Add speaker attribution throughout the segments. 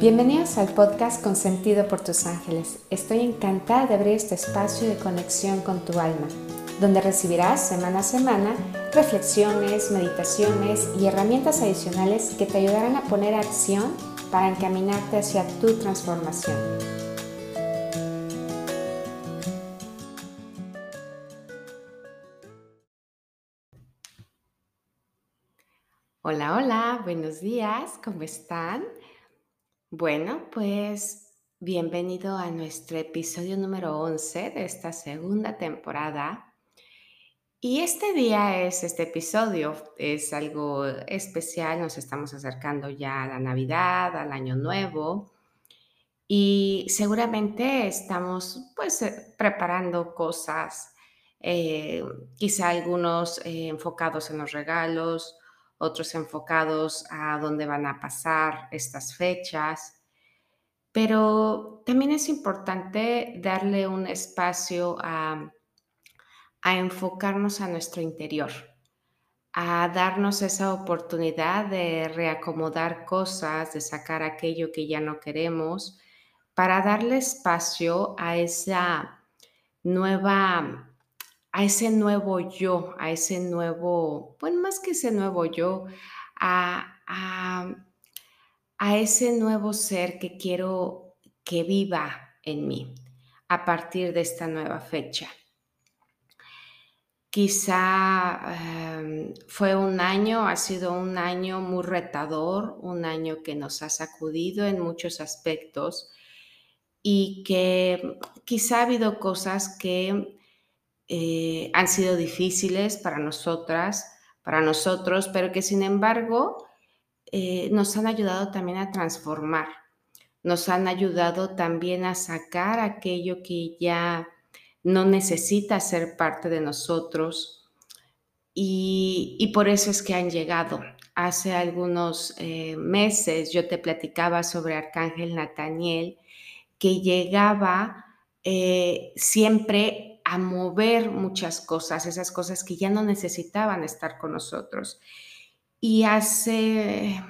Speaker 1: Bienvenidos al podcast Consentido por tus ángeles. Estoy encantada de abrir este espacio de conexión con tu alma, donde recibirás semana a semana reflexiones, meditaciones y herramientas adicionales que te ayudarán a poner acción para encaminarte hacia tu transformación. Hola, hola, buenos días, ¿cómo están? Bueno, pues bienvenido a nuestro episodio número 11 de esta segunda temporada. Y este día es, este episodio es algo especial, nos estamos acercando ya a la Navidad, al Año Nuevo y seguramente estamos pues eh, preparando cosas, eh, quizá algunos eh, enfocados en los regalos, otros enfocados a dónde van a pasar estas fechas. Pero también es importante darle un espacio a, enfocarnos a nuestro interior, a darnos esa oportunidad de reacomodar cosas, de sacar aquello que ya no queremos, para darle espacio a esa nueva a ese nuevo yo, a ese nuevo, bueno, más que ese nuevo yo, a, a, ese nuevo ser que quiero que viva en mí a partir de esta nueva fecha. Quizá em, fue un año, ha sido un año muy retador, un año que nos ha sacudido en muchos aspectos y que quizá ha habido cosas que eh, han sido difíciles para nosotras, para nosotros, pero que sin embargo eh, nos han ayudado también a transformar, nos han ayudado también a sacar aquello que ya no necesita ser parte de nosotros y, por eso es que han llegado. Hace algunos eh, meses yo te platicaba sobre Arcángel Nataniel, que llegaba siempre a mover muchas cosas, esas cosas que ya no necesitaban estar con nosotros. Y hace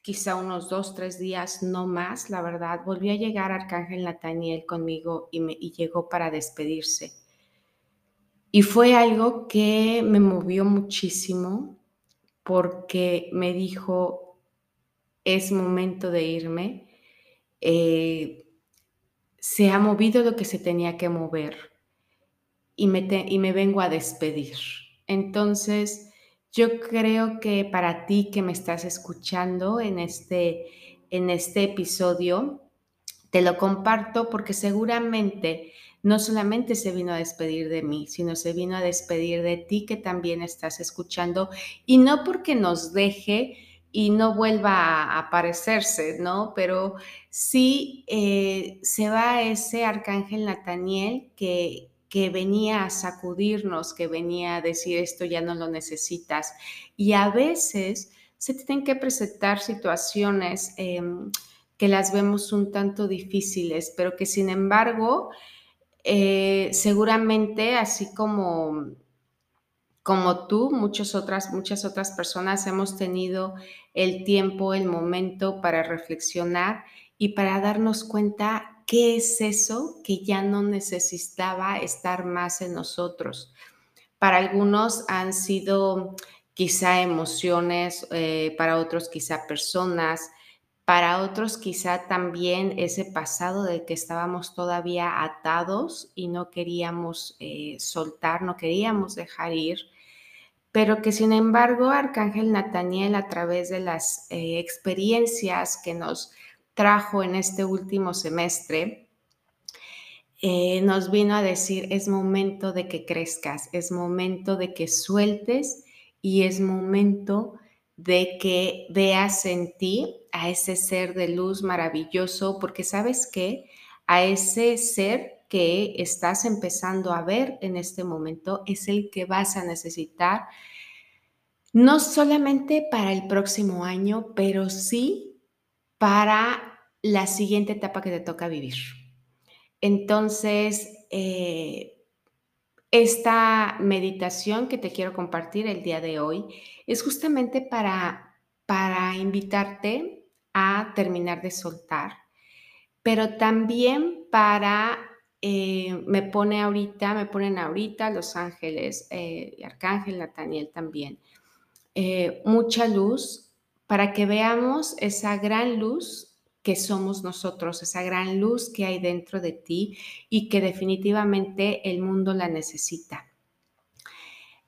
Speaker 1: quizá unos dos, tres días, no más, la verdad, volvió a llegar Arcángel Nataniel conmigo y, me, y llegó para despedirse. Y fue algo que me movió muchísimo porque me dijo, es momento de irme. Eh, se ha movido lo que se tenía que mover y me, y me vengo a despedir. Entonces, yo creo que para ti que me estás escuchando en este, en este episodio, te lo comparto porque seguramente no solamente se vino a despedir de mí, sino se vino a despedir de ti que también estás escuchando y no porque nos deje y no vuelva a aparecerse, ¿no? Pero sí eh, se va ese arcángel Nataniel que, que venía a sacudirnos, que venía a decir esto ya no lo necesitas. Y a veces se tienen que presentar situaciones em, que las vemos un tanto difíciles, pero que sin embargo, eh, seguramente así como como tú, muchas otras, muchas otras personas hemos tenido el tiempo, el momento para reflexionar y para darnos cuenta ¿Qué es eso que ya no necesitaba estar más en nosotros? Para algunos han sido quizá emociones, eh, para otros quizá personas, para otros quizá también ese pasado de que estábamos todavía atados y no queríamos eh, soltar, no queríamos dejar ir, pero que sin embargo Arcángel Nataniel a través de las eh, experiencias que nos trajo en este último semestre, eh, nos vino a decir, es momento de que crezcas, es momento de que sueltes y es momento de que veas en ti a ese ser de luz maravilloso, porque sabes que a ese ser que estás empezando a ver en este momento es el que vas a necesitar, no solamente para el próximo año, pero sí para la siguiente etapa que te toca vivir. Entonces, eh, esta meditación que te quiero compartir el día de hoy es justamente para, para invitarte a terminar de soltar, pero también para, eh, me pone ahorita, me ponen ahorita los ángeles, eh, Arcángel Nataniel también, eh, mucha luz para que veamos esa gran luz que somos nosotros, esa gran luz que hay dentro de ti y que definitivamente el mundo la necesita.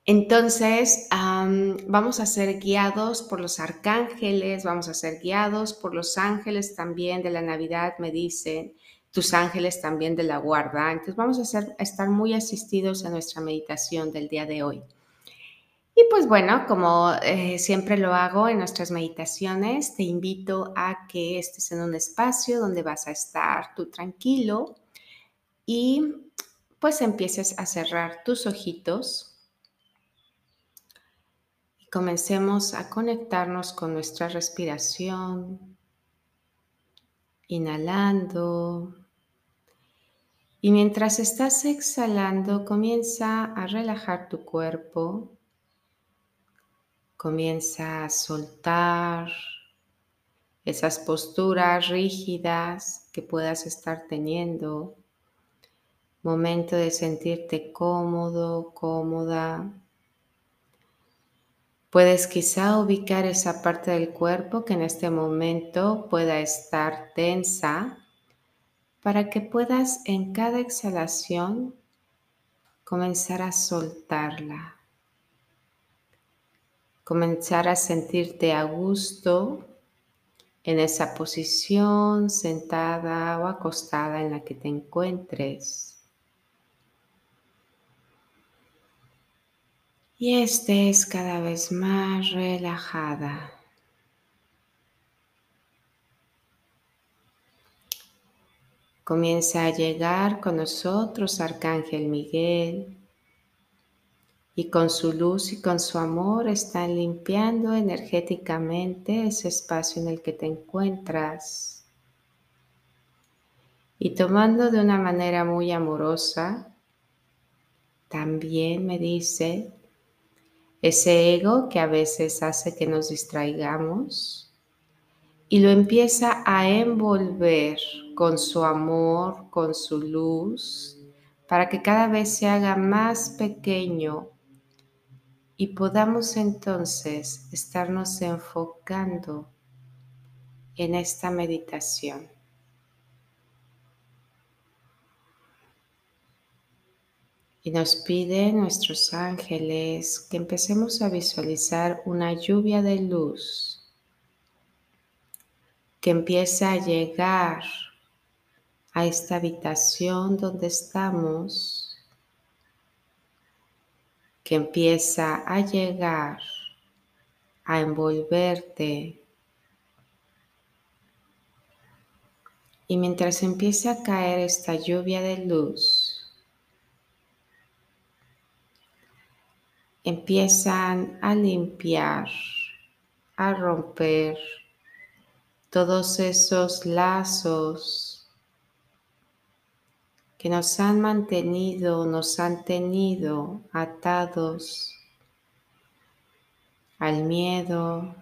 Speaker 1: Entonces, vamos a ser guiados por los arcángeles, vamos a ser guiados por los ángeles también de la Navidad, me dicen, tus ángeles también de la guarda. Entonces, vamos a, a estar muy asistidos a nuestra meditación del día de hoy. Y pues bueno, como eh, siempre lo hago en nuestras meditaciones, te invito a que estés en un espacio donde vas a estar tú tranquilo y pues empieces a cerrar tus ojitos. Y comencemos a conectarnos con nuestra respiración, inhalando. Y mientras estás exhalando, comienza a relajar tu cuerpo Comienza a soltar esas posturas rígidas que puedas estar teniendo. Momento de sentirte cómodo, cómoda. Puedes quizá ubicar esa parte del cuerpo que en este momento pueda estar tensa para que puedas en cada exhalación comenzar a soltarla comenzar a sentirte a gusto en esa posición sentada o acostada en la que te encuentres. Y estés cada vez más relajada. Comienza a llegar con nosotros Arcángel Miguel y con su luz y con su amor están limpiando energéticamente ese espacio en el que te encuentras. Y tomando de una manera muy amorosa, también me dice ese ego que a veces hace que nos distraigamos y lo empieza a envolver con su amor, con su luz, para que cada vez se haga más pequeño y podamos entonces estarnos enfocando en esta meditación. Y nos piden nuestros ángeles que empecemos a visualizar una lluvia de luz que empieza a llegar a esta habitación donde estamos empieza a llegar, a envolverte. Y mientras empieza a caer esta lluvia de luz, empiezan a limpiar, a romper todos esos lazos que nos han mantenido, nos han tenido atados al miedo,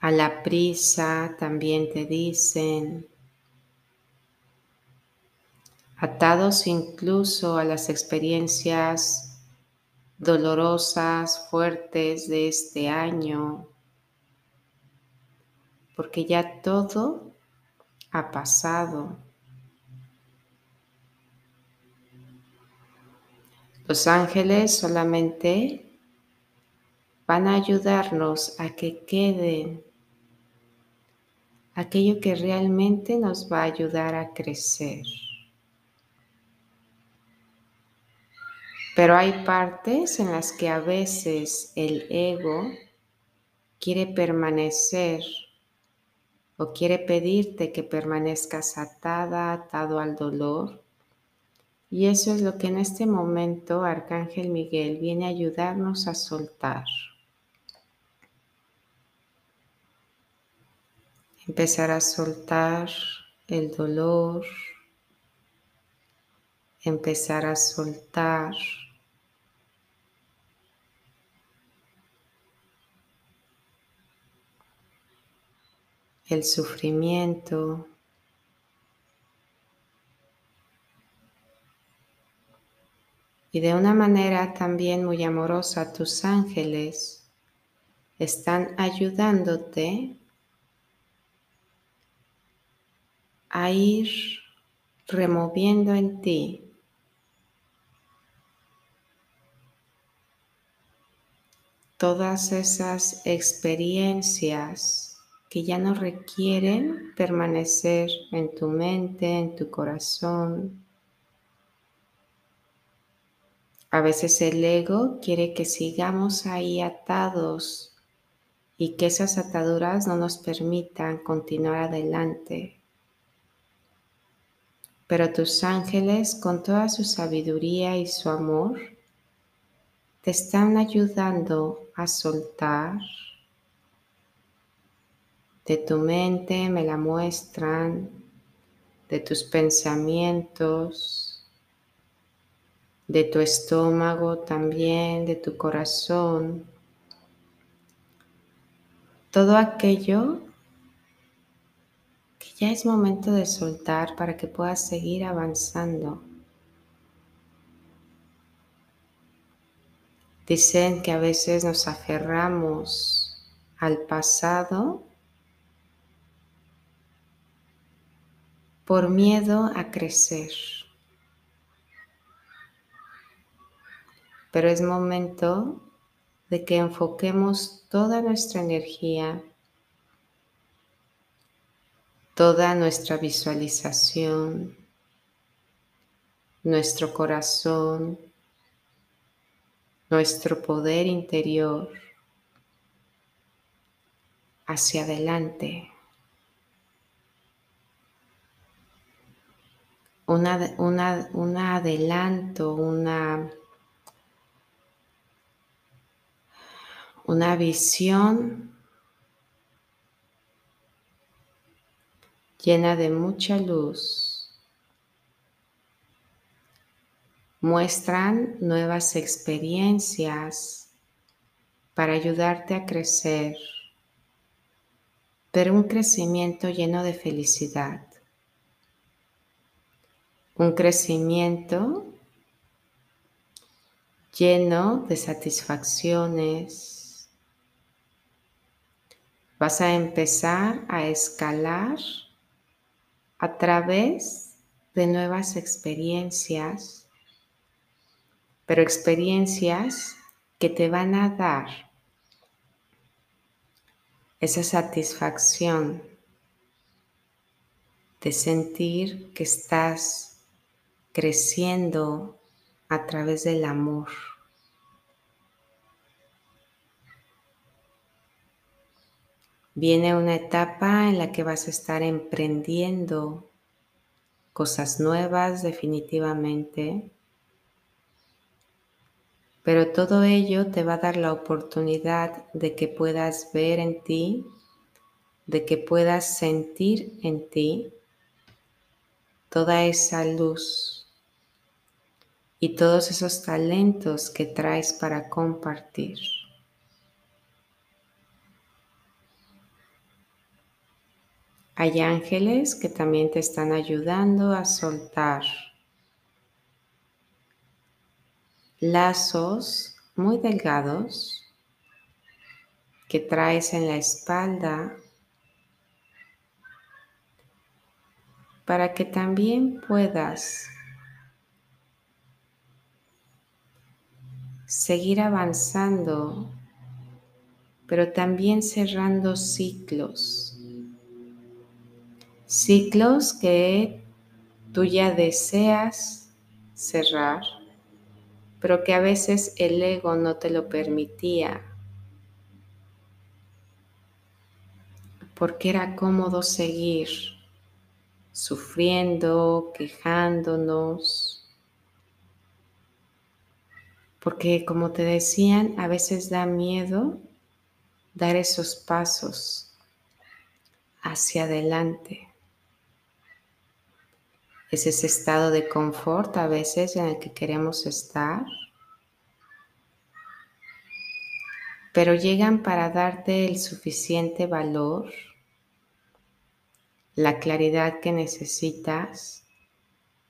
Speaker 1: a la prisa, también te dicen, atados incluso a las experiencias dolorosas, fuertes de este año, porque ya todo ha pasado. Los ángeles solamente van a ayudarnos a que queden aquello que realmente nos va a ayudar a crecer. Pero hay partes en las que a veces el ego quiere permanecer o quiere pedirte que permanezcas atada, atado al dolor. Y eso es lo que en este momento Arcángel Miguel viene a ayudarnos a soltar. Empezar a soltar el dolor, empezar a soltar el sufrimiento, y de una manera también muy amorosa tus ángeles están ayudándote a ir removiendo en ti todas esas experiencias que ya no requieren permanecer en tu mente, en tu corazón. A veces el ego quiere que sigamos ahí atados y que esas ataduras no nos permitan continuar adelante. Pero tus ángeles, con toda su sabiduría y su amor, te están ayudando a soltar. De tu mente me la muestran, de tus pensamientos, de tu estómago también, de tu corazón. Todo aquello ya es momento de soltar para que puedas seguir avanzando. Dicen que a veces nos aferramos al pasado por miedo a crecer. Pero es momento de que enfoquemos toda nuestra energía toda nuestra visualización, nuestro corazón, nuestro poder interior hacia adelante. Una, un adelanto, una, una visión llena de mucha luz, muestran nuevas experiencias para ayudarte a crecer, pero un crecimiento lleno de felicidad, un crecimiento lleno de satisfacciones. Vas a empezar a escalar a través de nuevas experiencias, pero experiencias que te van a dar esa satisfacción de sentir que estás creciendo a través del amor. Viene una etapa en la que vas a estar emprendiendo cosas nuevas definitivamente, pero todo ello te va a dar la oportunidad de que puedas ver en ti, de que puedas sentir en ti toda esa luz y todos esos talentos que traes para compartir. Hay ángeles que también te están ayudando a soltar lazos muy delgados que traes en la espalda para que también puedas seguir avanzando, pero también cerrando ciclos. Ciclos que tú ya deseas cerrar, pero que a veces el ego no te lo permitía, porque era cómodo seguir sufriendo, quejándonos, porque como te decían, a veces da miedo dar esos pasos hacia adelante. Es ese estado de confort a veces en el que queremos estar. Pero llegan para darte el suficiente valor la claridad que necesitas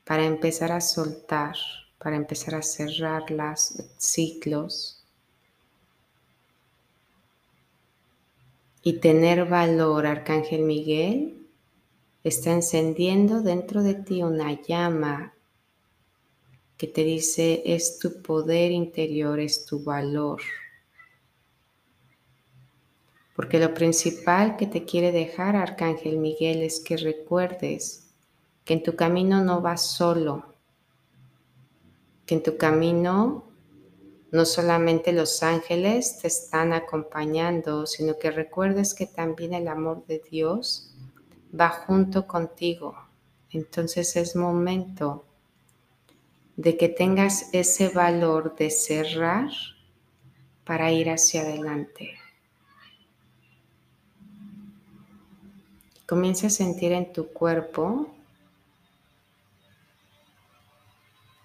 Speaker 1: para empezar a soltar, para empezar a cerrar los ciclos y tener valor, Arcángel Miguel, está encendiendo dentro de ti una llama que te dice es tu poder interior, es tu valor. Porque lo principal que te quiere dejar Arcángel Miguel es que recuerdes que en tu camino no vas solo, que en tu camino no solamente los ángeles te están acompañando, sino que recuerdes que también el amor de Dios va junto contigo. Entonces es momento de que tengas ese valor de cerrar para ir hacia adelante. Comienza a sentir en tu cuerpo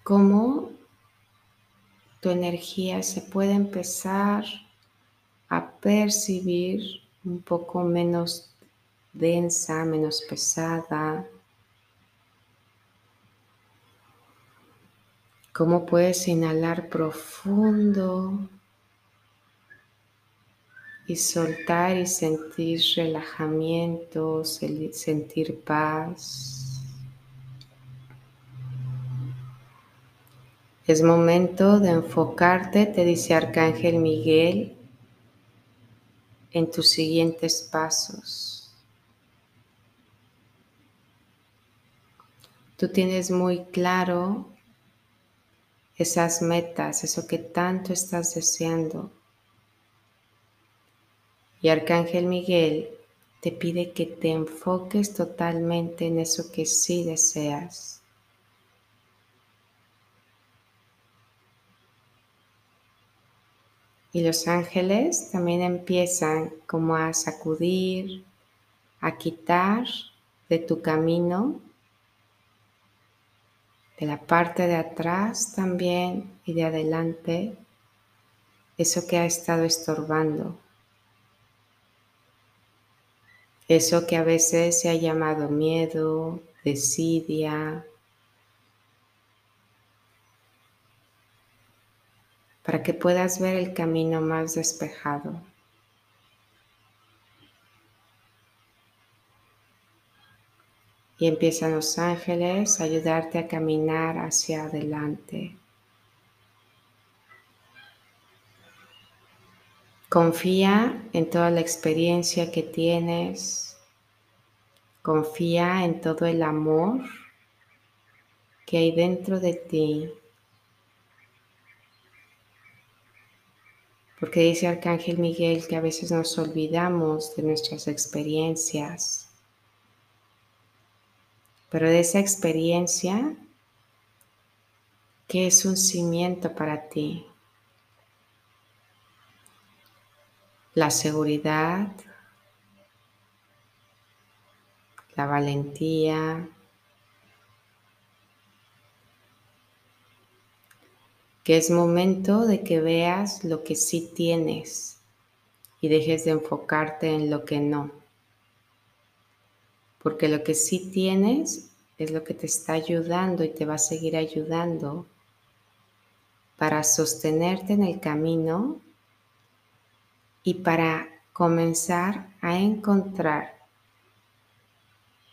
Speaker 1: cómo tu energía se puede empezar a percibir un poco menos densa, menos pesada. Cómo puedes inhalar profundo y soltar y sentir relajamiento, sentir paz. Es momento de enfocarte, te dice Arcángel Miguel, en tus siguientes pasos. Tú tienes muy claro esas metas, eso que tanto estás deseando. Y Arcángel Miguel te pide que te enfoques totalmente en eso que sí deseas. Y los ángeles también empiezan como a sacudir, a quitar de tu camino, de la parte de atrás también y de adelante, eso que ha estado estorbando. Eso que a veces se ha llamado miedo, desidia, para que puedas ver el camino más despejado. Y empiezan los ángeles a ayudarte a caminar hacia adelante. Confía en toda la experiencia que tienes. Confía en todo el amor que hay dentro de ti porque dice Arcángel Miguel que a veces nos olvidamos de nuestras experiencias, pero de esa experiencia que es un cimiento para ti. La seguridad, la valentía, que es momento de que veas lo que sí tienes y dejes de enfocarte en lo que no. Porque lo que sí tienes es lo que te está ayudando y te va a seguir ayudando para sostenerte en el camino y para comenzar a encontrar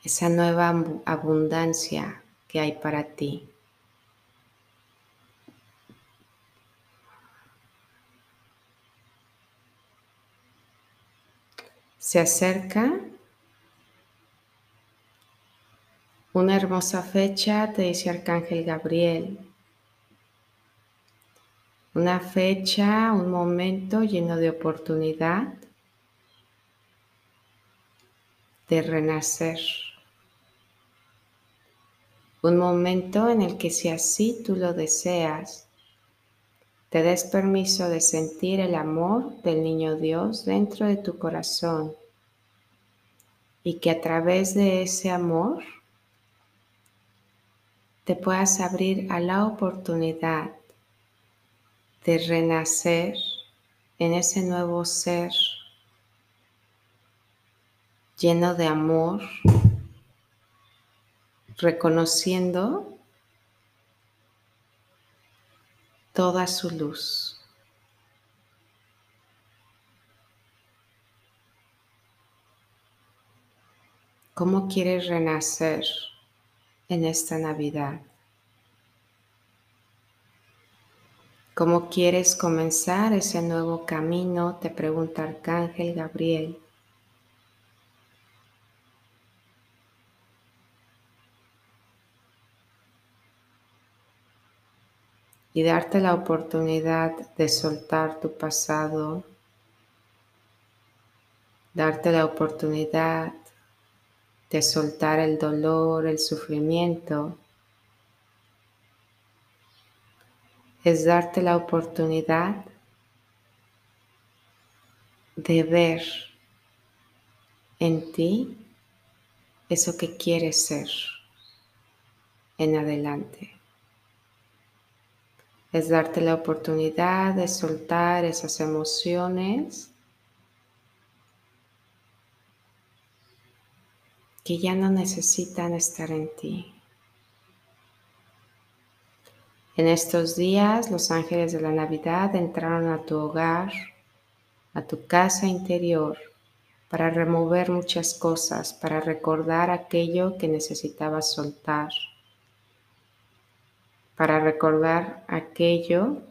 Speaker 1: esa nueva abundancia que hay para ti. Se acerca una hermosa fecha, te dice Arcángel Gabriel. Una fecha, un momento lleno de oportunidad de renacer. Un momento en el que si así tú lo deseas, te des permiso de sentir el amor del niño Dios dentro de tu corazón y que a través de ese amor te puedas abrir a la oportunidad de renacer en ese nuevo ser lleno de amor, reconociendo toda su luz. ¿Cómo quieres renacer en esta Navidad? ¿Cómo quieres comenzar ese nuevo camino? Te pregunta Arcángel Gabriel. Y darte la oportunidad de soltar tu pasado, darte la oportunidad de soltar el dolor, el sufrimiento, es darte la oportunidad de ver en ti eso que quieres ser en adelante es darte la oportunidad de soltar esas emociones que ya no necesitan estar en ti. En estos días los ángeles de la Navidad entraron a tu hogar, a tu casa interior, para remover muchas cosas, para recordar aquello que necesitabas soltar para recordar aquello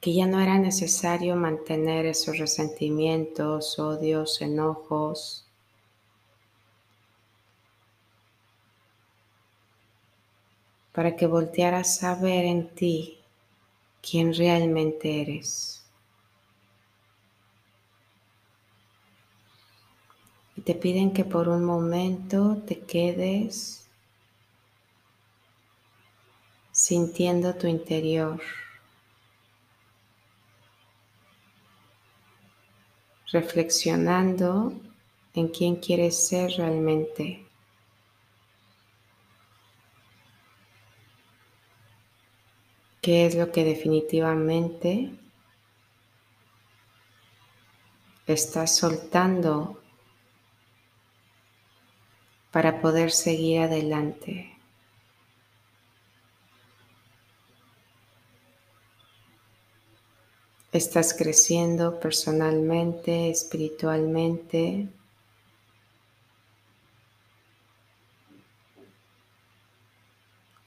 Speaker 1: que ya no era necesario mantener esos resentimientos, odios, enojos. Para que voltearas a ver en ti quién realmente eres. Y te piden que por un momento te quedes sintiendo tu interior, reflexionando en quién quieres ser realmente. ¿Qué es lo que definitivamente estás soltando para poder seguir adelante? Estás creciendo personalmente, espiritualmente.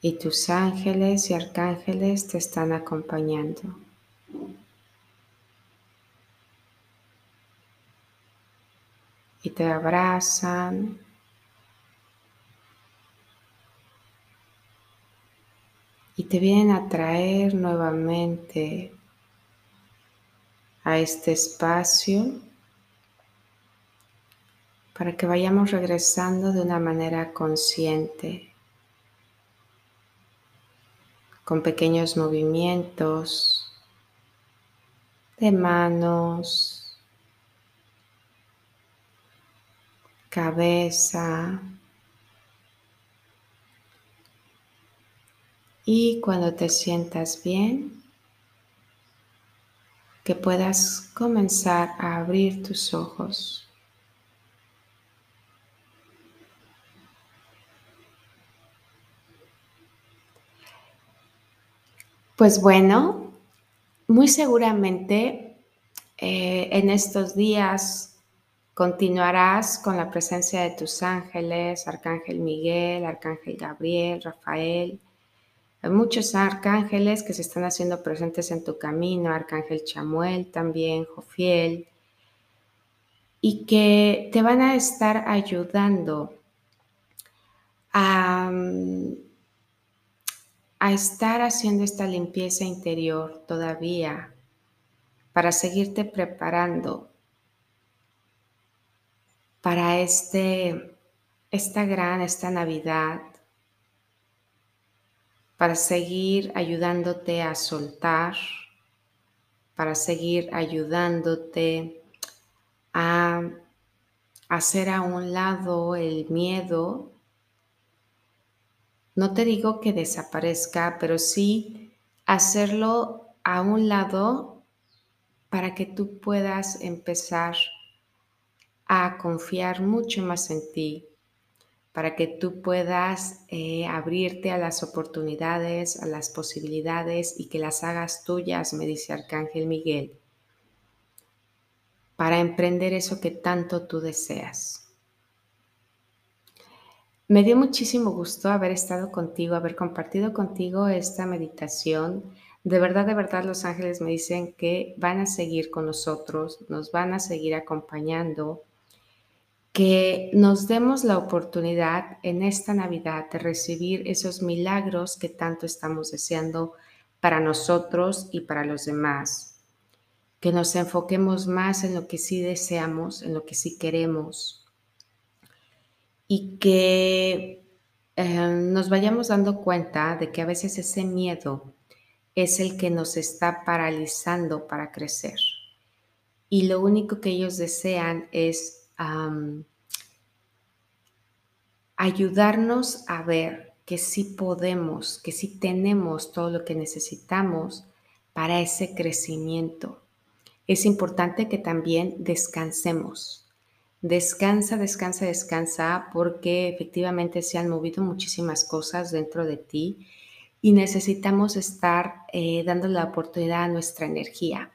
Speaker 1: Y tus ángeles y arcángeles te están acompañando. Y te abrazan. Y te vienen a traer nuevamente a este espacio para que vayamos regresando de una manera consciente, con pequeños movimientos de manos, cabeza y cuando te sientas bien, que puedas comenzar a abrir tus ojos. Pues bueno, muy seguramente eh, en estos días continuarás con la presencia de tus ángeles, Arcángel Miguel, Arcángel Gabriel, Rafael, hay muchos arcángeles que se están haciendo presentes en tu camino, Arcángel Chamuel también, Jofiel, y que te van a estar ayudando a, a estar haciendo esta limpieza interior todavía para seguirte preparando para este, esta gran, esta Navidad, para seguir ayudándote a soltar, para seguir ayudándote a hacer a un lado el miedo. No te digo que desaparezca, pero sí hacerlo a un lado para que tú puedas empezar a confiar mucho más en ti, para que tú puedas eh, abrirte a las oportunidades, a las posibilidades y que las hagas tuyas, me dice Arcángel Miguel, para emprender eso que tanto tú deseas. Me dio muchísimo gusto haber estado contigo, haber compartido contigo esta meditación. De verdad, de verdad, los ángeles me dicen que van a seguir con nosotros, nos van a seguir acompañando que nos demos la oportunidad en esta Navidad de recibir esos milagros que tanto estamos deseando para nosotros y para los demás. Que nos enfoquemos más en lo que sí deseamos, en lo que sí queremos. Y que eh, nos vayamos dando cuenta de que a veces ese miedo es el que nos está paralizando para crecer. Y lo único que ellos desean es ayudarnos a ver que sí podemos, que sí tenemos todo lo que necesitamos para ese crecimiento. Es importante que también descansemos. Descansa, descansa, descansa, porque efectivamente se han movido muchísimas cosas dentro de ti y necesitamos estar eh, dando la oportunidad a nuestra energía.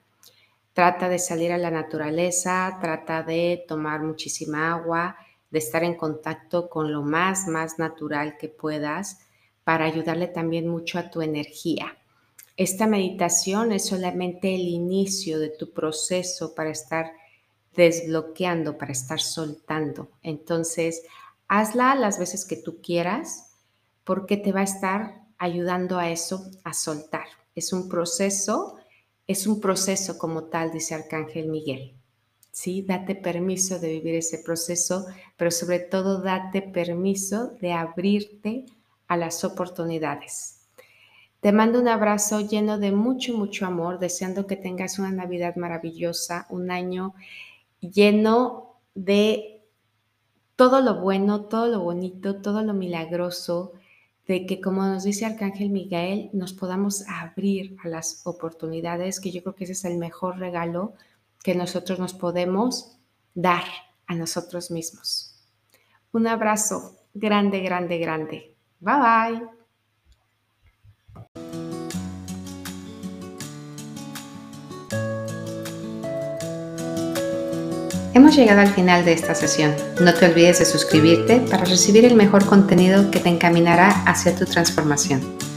Speaker 1: Trata de salir a la naturaleza, trata de tomar muchísima agua, de estar en contacto con lo más, más natural que puedas para ayudarle también mucho a tu energía. Esta meditación es solamente el inicio de tu proceso para estar desbloqueando, para estar soltando. Entonces, hazla las veces que tú quieras porque te va a estar ayudando a eso, a soltar. Es un proceso, es un proceso como tal, dice Arcángel Miguel. ¿sí? Date permiso de vivir ese proceso, pero sobre todo date permiso de abrirte a las oportunidades. Te mando un abrazo lleno de mucho, mucho amor, deseando que tengas una Navidad maravillosa, un año lleno de todo lo bueno, todo lo bonito, todo lo milagroso, de que como nos dice Arcángel Miguel, nos podamos abrir a las oportunidades, que yo creo que ese es el mejor regalo que nosotros nos podemos dar a nosotros mismos. Un abrazo grande, grande, grande. Bye bye. Hemos llegado al final de esta sesión. No te olvides de suscribirte para recibir el mejor contenido que te encaminará hacia tu transformación.